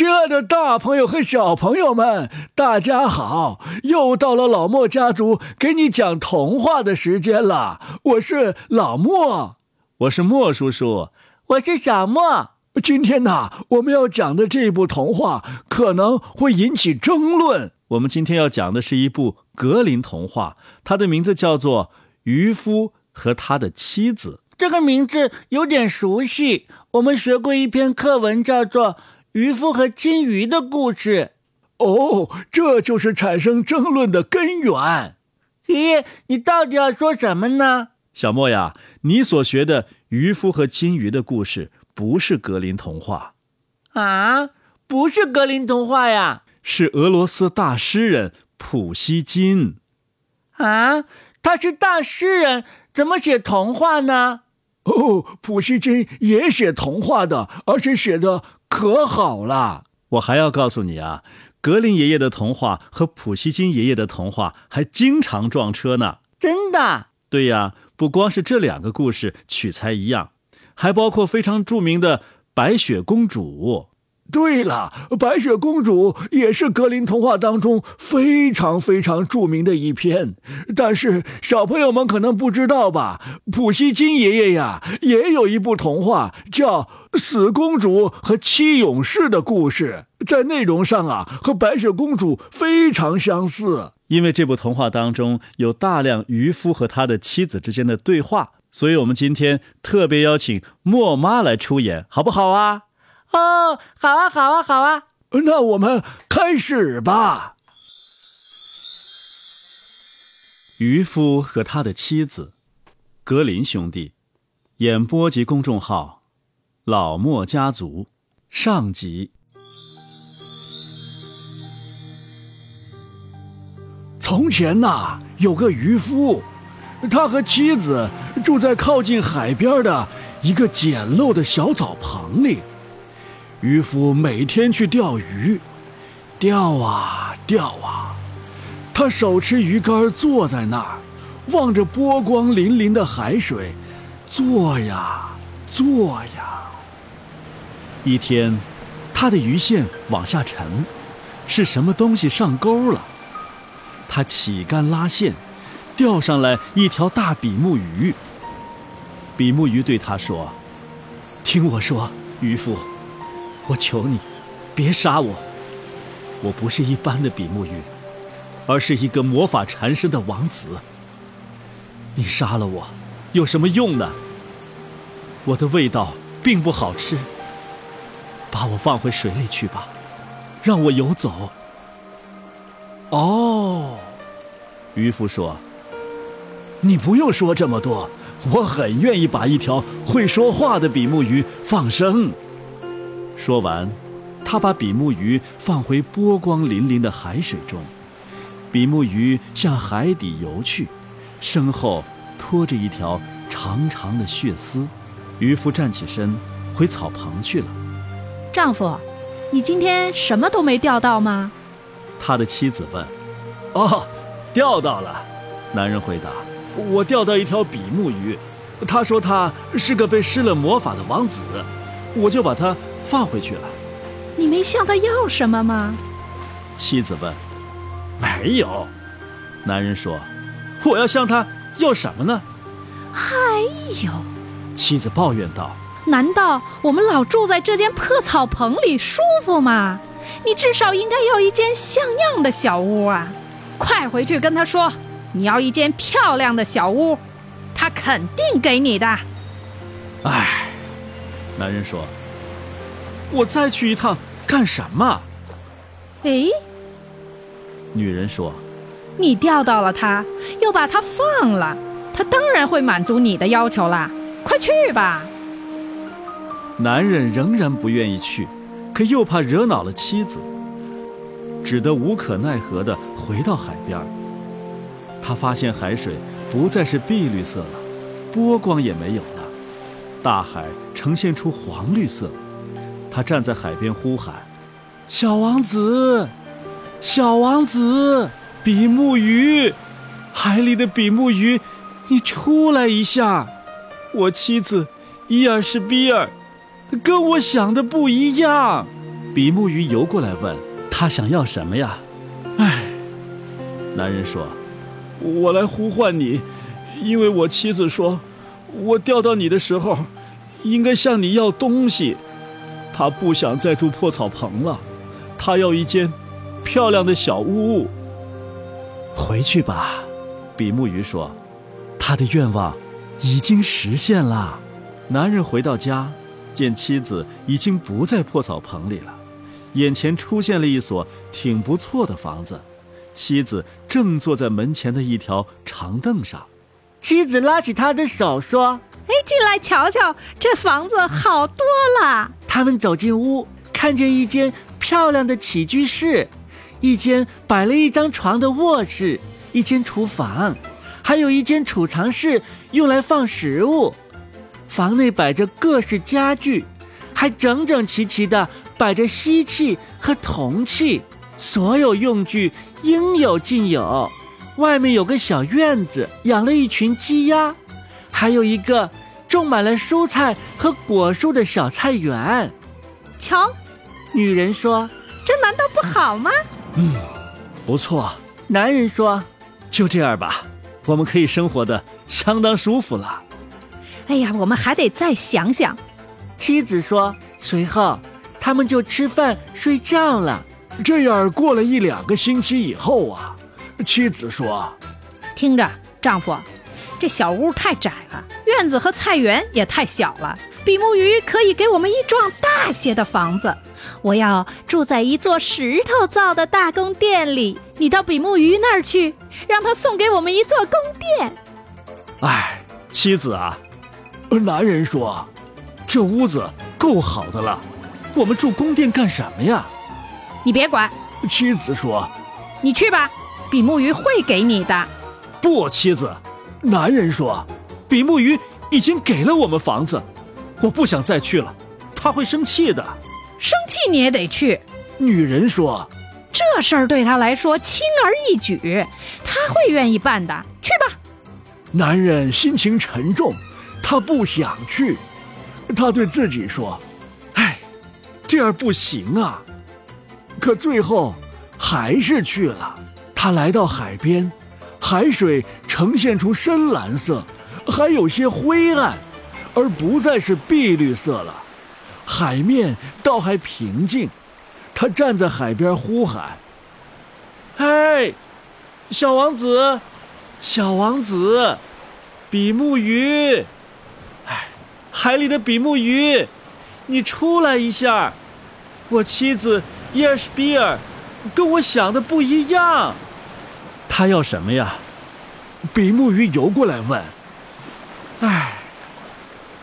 亲爱的大朋友和小朋友们，大家好！又到了老莫家族给你讲童话的时间了。我是老莫，我是莫叔叔，我是小莫。今天呢，我们要讲的这部童话可能会引起争论。我们今天要讲的是一部格林童话，它的名字叫做《渔夫和他的妻子》。这个名字有点熟悉，我们学过一篇课文，叫做。渔夫和金鱼的故事，哦，这就是产生争论的根源。咦，你到底要说什么呢？小莫呀，你所学的渔夫和金鱼的故事不是格林童话啊？不是格林童话呀？是俄罗斯大诗人普希金啊？他是大诗人，怎么写童话呢？哦，普希金也写童话的，而且写的。可好了，我还要告诉你啊，格林爷爷的童话和普希金爷爷的童话还经常撞车呢。真的？对呀，不光是这两个故事取材一样，还包括非常著名的白雪公主。对了，白雪公主也是格林童话当中非常非常著名的一篇。但是小朋友们可能不知道吧？普希金爷爷呀，也有一部童话叫《死公主和七勇士的故事》，在内容上啊，和白雪公主非常相似。因为这部童话当中有大量渔夫和他的妻子之间的对话，所以我们今天特别邀请莫妈来出演，好不好啊？哦，好啊，好啊，好啊！那我们开始吧。渔夫和他的妻子，格林兄弟，演播及公众号，老莫家族，上集。从前呐，有个渔夫，他和妻子住在靠近海边的一个简陋的小澡棚里。渔夫每天去钓鱼，钓啊钓啊，他手持鱼竿坐在那儿，望着波光粼粼的海水，坐呀坐呀。一天，他的鱼线往下沉，是什么东西上钩了？他起竿拉线，钓上来一条大比目鱼。比目鱼对他说：“听我说，渔夫。”我求你，别杀我！我不是一般的比目鱼，而是一个魔法缠身的王子。你杀了我，有什么用呢？我的味道并不好吃。把我放回水里去吧，让我游走。哦，渔夫说：“你不用说这么多，我很愿意把一条会说话的比目鱼放生。”说完，他把比目鱼放回波光粼粼的海水中，比目鱼向海底游去，身后拖着一条长长的血丝。渔夫站起身，回草棚去了。丈夫，你今天什么都没钓到吗？他的妻子问。哦，钓到了。男人回答：“我钓到一条比目鱼，他说他是个被施了魔法的王子，我就把他。”放回去了，你没向他要什么吗？妻子问。没有，男人说。我要向他要什么呢？还有，妻子抱怨道。难道我们老住在这间破草棚里舒服吗？你至少应该要一间像样的小屋啊！快回去跟他说，你要一间漂亮的小屋，他肯定给你的。唉，男人说。我再去一趟干什么？哎，女人说：“你钓到了他，又把他放了，他当然会满足你的要求啦。快去吧。”男人仍然不愿意去，可又怕惹恼了妻子，只得无可奈何地回到海边。他发现海水不再是碧绿色了，波光也没有了，大海呈现出黄绿色。他站在海边呼喊：“小王子，小王子，比目鱼，海里的比目鱼，你出来一下！我妻子伊尔是比尔，跟我想的不一样。”比目鱼游过来问他想要什么呀？唉，男人说：“我来呼唤你，因为我妻子说，我钓到你的时候，应该向你要东西。她不想再住破草棚了，他要一间漂亮的小屋。回去吧。”比目鱼说：“他的愿望已经实现了。”男人回到家，见妻子已经不在破草棚里了，眼前出现了一所挺不错的房子，妻子正坐在门前的一条长凳上。妻子拉起他的手说：“哎，进来瞧瞧，这房子好多了。”他们走进屋，看见一间漂亮的起居室，一间摆了一张床的卧室。一间厨房，还有一间储藏室，用来放食物。房内摆着各式家具，还整整齐齐地摆着锡器和铜器，所有用具应有尽有。外面有个小院子，养了一群鸡鸭，还有一个种满了蔬菜和果树的小菜园。瞧，女人说：“这难道不好吗？”嗯，不错。男人说。就这样吧，我们可以生活的相当舒服了。哎呀，我们还得再想想。妻子说。随后，他们就吃饭睡觉了。这样过了一两个星期以后啊，妻子说：“听着，丈夫，这小屋太窄了，院子和菜园也太小了。比目鱼可以给我们一幢大些的房子。我要住在一座石头造的大宫殿里，你到比目鱼那儿去。”让他送给我们一座宫殿。哎，妻子啊，男人说：“这屋子够好的了，我们住宫殿干什么呀？”你别管。妻子说：“你去吧，比目鱼会给你的。”不，妻子。男人说：“比目鱼已经给了我们房子，我不想再去了，他会生气的。”生气你也得去。女人说。这事儿对他来说轻而易举，他会愿意办的。去吧。男人心情沉重，他不想去。他对自己说：“哎，这样不行啊。”可最后还是去了。他来到海边，海水呈现出深蓝色，还有些灰暗，而不再是碧绿色了。海面倒还平静。他站在海边呼喊：“嘿，小王子，小王子，比目鱼！哎，海里的比目鱼，你出来一下！我妻子伊尔什比尔跟我想的不一样。他要什么呀？”比目鱼游过来问。“哎，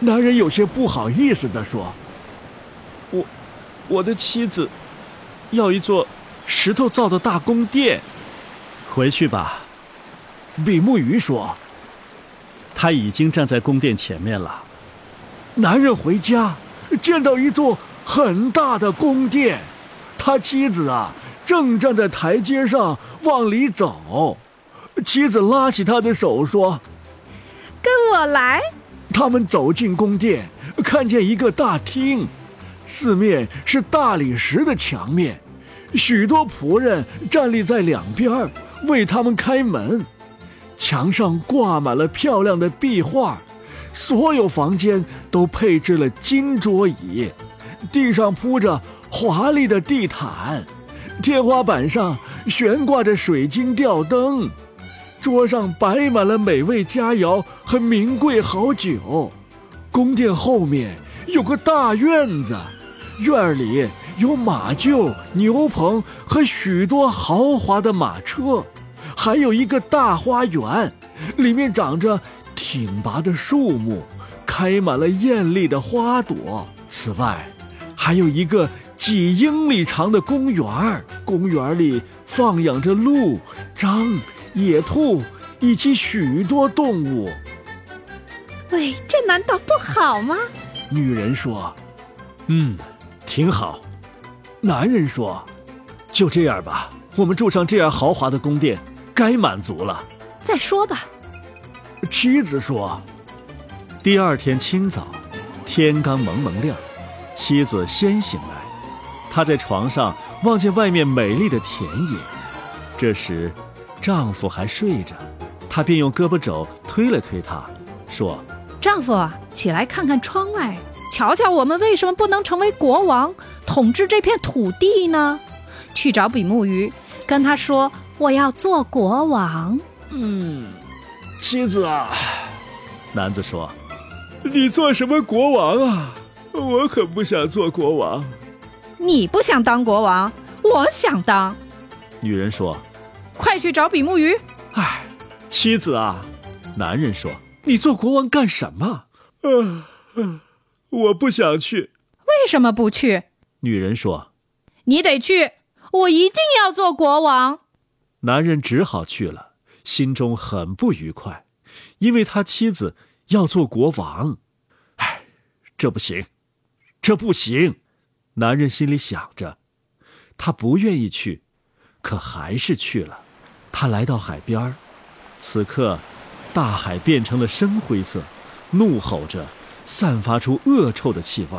男人有些不好意思地说：‘我，我的妻子。’”要一座石头造的大宫殿，回去吧。比目鱼说：“他已经站在宫殿前面了。”男人回家，见到一座很大的宫殿，他妻子啊正站在台阶上往里走。妻子拉起他的手说：“跟我来。”他们走进宫殿，看见一个大厅。四面是大理石的墙面，许多仆人站立在两边为他们开门。墙上挂满了漂亮的壁画，所有房间都配置了金桌椅，地上铺着华丽的地毯，天花板上悬挂着水晶吊灯，桌上摆满了美味佳肴和名贵好酒。宫殿后面有个大院子。院里有马厩、牛棚和许多豪华的马车，还有一个大花园，里面长着挺拔的树木，开满了艳丽的花朵。此外，还有一个几英里长的公园，公园里放养着鹿、獐、野兔以及许多动物。喂，这难道不好吗？女人说：“嗯。”挺好，男人说：“就这样吧，我们住上这样豪华的宫殿，该满足了。再说吧。”妻子说：“第二天清早，天刚蒙蒙亮，妻子先醒来，她在床上望见外面美丽的田野。这时，丈夫还睡着，她便用胳膊肘推了推他，说：“丈夫，起来看看窗外，瞧瞧我们为什么不能成为国王，统治这片土地呢？去找比目鱼，跟他说我要做国王。”嗯，妻子啊，男子说：“你做什么国王啊？我可不想做国王。你不想当国王，我想当。”女人说。快去找比目鱼！唉，妻子啊，男人说：“你做国王干什么？”呃，我不想去。为什么不去？女人说：“你得去，我一定要做国王。”男人只好去了，心中很不愉快，因为他妻子要做国王。唉，这不行，这不行！男人心里想着，他不愿意去，可还是去了。他来到海边，此刻，大海变成了深灰色，怒吼着，散发出恶臭的气味。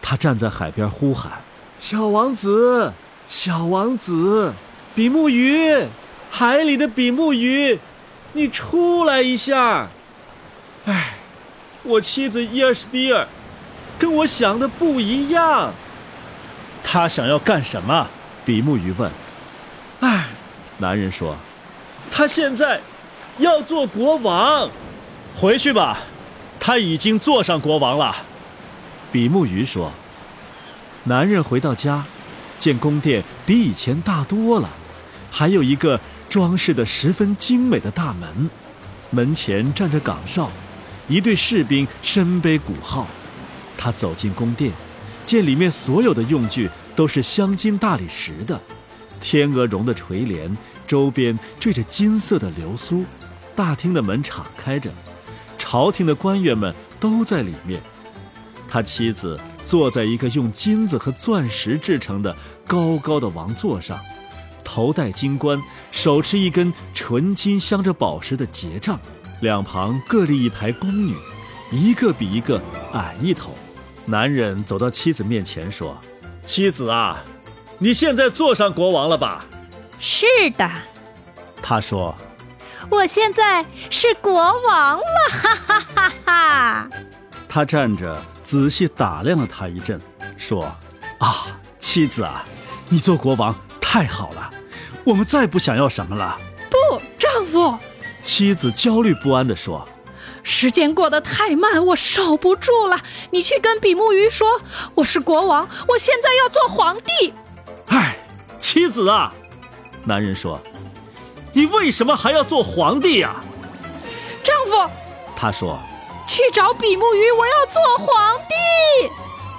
他站在海边呼喊：“小王子，小王子，比目鱼，海里的比目鱼，你出来一下！”哎，我妻子伊尔斯比尔，跟我想的不一样。他想要干什么？比目鱼问。哎，男人说。他现在要做国王，回去吧，他已经做上国王了。比目鱼说。男人回到家，见宫殿比以前大多了，还有一个装饰的十分精美的大门，门前站着岗哨，一队士兵身背鼓号。他走进宫殿，见里面所有的用具都是镶金大理石的，天鹅绒的垂帘。周边缀着金色的流苏，大厅的门敞开着，朝廷的官员们都在里面。他妻子坐在一个用金子和钻石制成的高高的王座上，头戴金冠，手持一根纯金镶着宝石的结杖，两旁各立一排宫女，一个比一个矮一头。男人走到妻子面前说：“妻子啊，你现在坐上国王了吧？”是的，他说：“我现在是国王了，哈哈哈哈！”他站着仔细打量了他一阵，说：“啊，妻子啊，你做国王太好了，我们再不想要什么了。”不，丈夫。妻子焦虑不安地说：“时间过得太慢，我守不住了。你去跟比目鱼说，我是国王，我现在要做皇帝。”哎，妻子啊。男人说：“你为什么还要做皇帝呀？”丈夫，他说：“去找比目鱼，我要做皇帝。”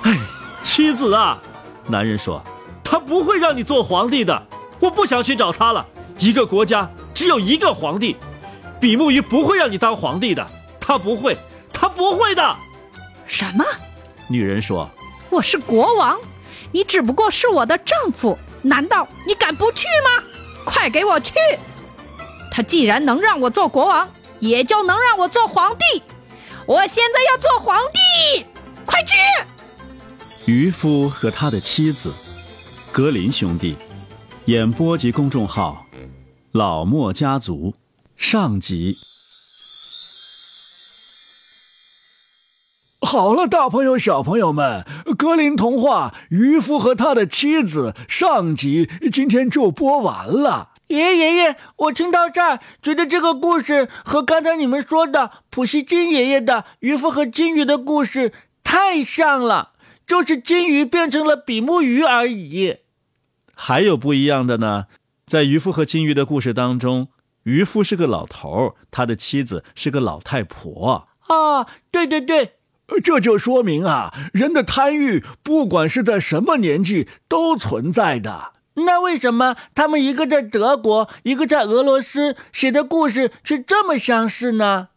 哎，妻子啊，男人说：“他不会让你做皇帝的，我不想去找他了。一个国家只有一个皇帝，比目鱼不会让你当皇帝的，他不会，他不会的。”什么？女人说：“我是国王，你只不过是我的丈夫，难道你敢不去吗？”快给我去！他既然能让我做国王，也就能让我做皇帝。我现在要做皇帝，快去！渔夫和他的妻子，格林兄弟，演播及公众号，老莫家族，上集。好了，大朋友、小朋友们，格林童话《渔夫和他的妻子》上集今天就播完了。爷爷爷爷，我听到这儿，觉得这个故事和刚才你们说的普希金爷爷的《渔夫和金鱼》的故事太像了，就是金鱼变成了比目鱼而已。还有不一样的呢，在《渔夫和金鱼》的故事当中，渔夫是个老头，他的妻子是个老太婆。啊，对对对。这就说明啊，人的贪欲不管是在什么年纪都存在的。那为什么他们一个在德国，一个在俄罗斯写的故事却这么相似呢？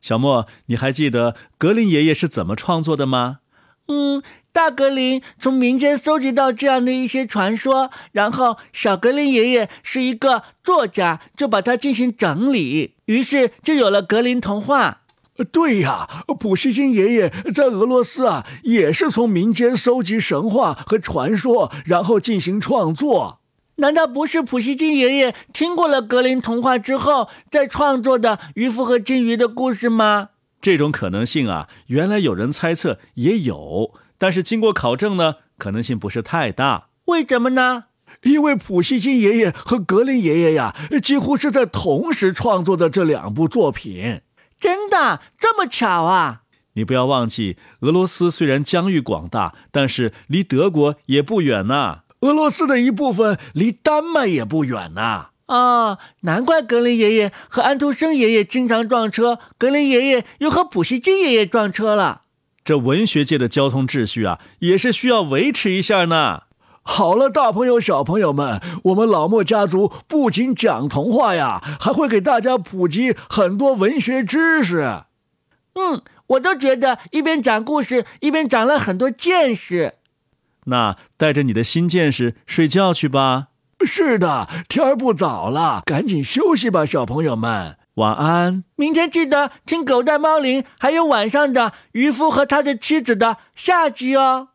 小莫，你还记得格林爷爷是怎么创作的吗？嗯，大格林从民间搜集到这样的一些传说，然后小格林爷爷是一个作家，就把它进行整理，于是就有了格林童话。对呀，普希金爷爷在俄罗斯啊，也是从民间搜集神话和传说，然后进行创作。难道不是普希金爷爷听过了格林童话之后，再创作的渔夫和金鱼的故事吗？这种可能性啊，原来有人猜测也有，但是经过考证呢，可能性不是太大。为什么呢？因为普希金爷爷和格林爷爷呀，几乎是在同时创作的这两部作品。真的这么巧啊！你不要忘记，俄罗斯虽然疆域广大，但是离德国也不远呐。俄罗斯的一部分离丹麦也不远呐。啊，难怪格林爷爷和安徒生爷爷经常撞车，格林爷爷又和普希金爷爷撞车了。这文学界的交通秩序啊，也是需要维持一下呢。好了，大朋友、小朋友们，我们老莫家族不仅讲童话呀，还会给大家普及很多文学知识。嗯，我都觉得一边讲故事，一边长了很多见识。那带着你的新见识睡觉去吧。是的，天儿不早了，赶紧休息吧，小朋友们，晚安。明天记得听狗带猫铃，还有晚上的渔夫和他的妻子的下集哦。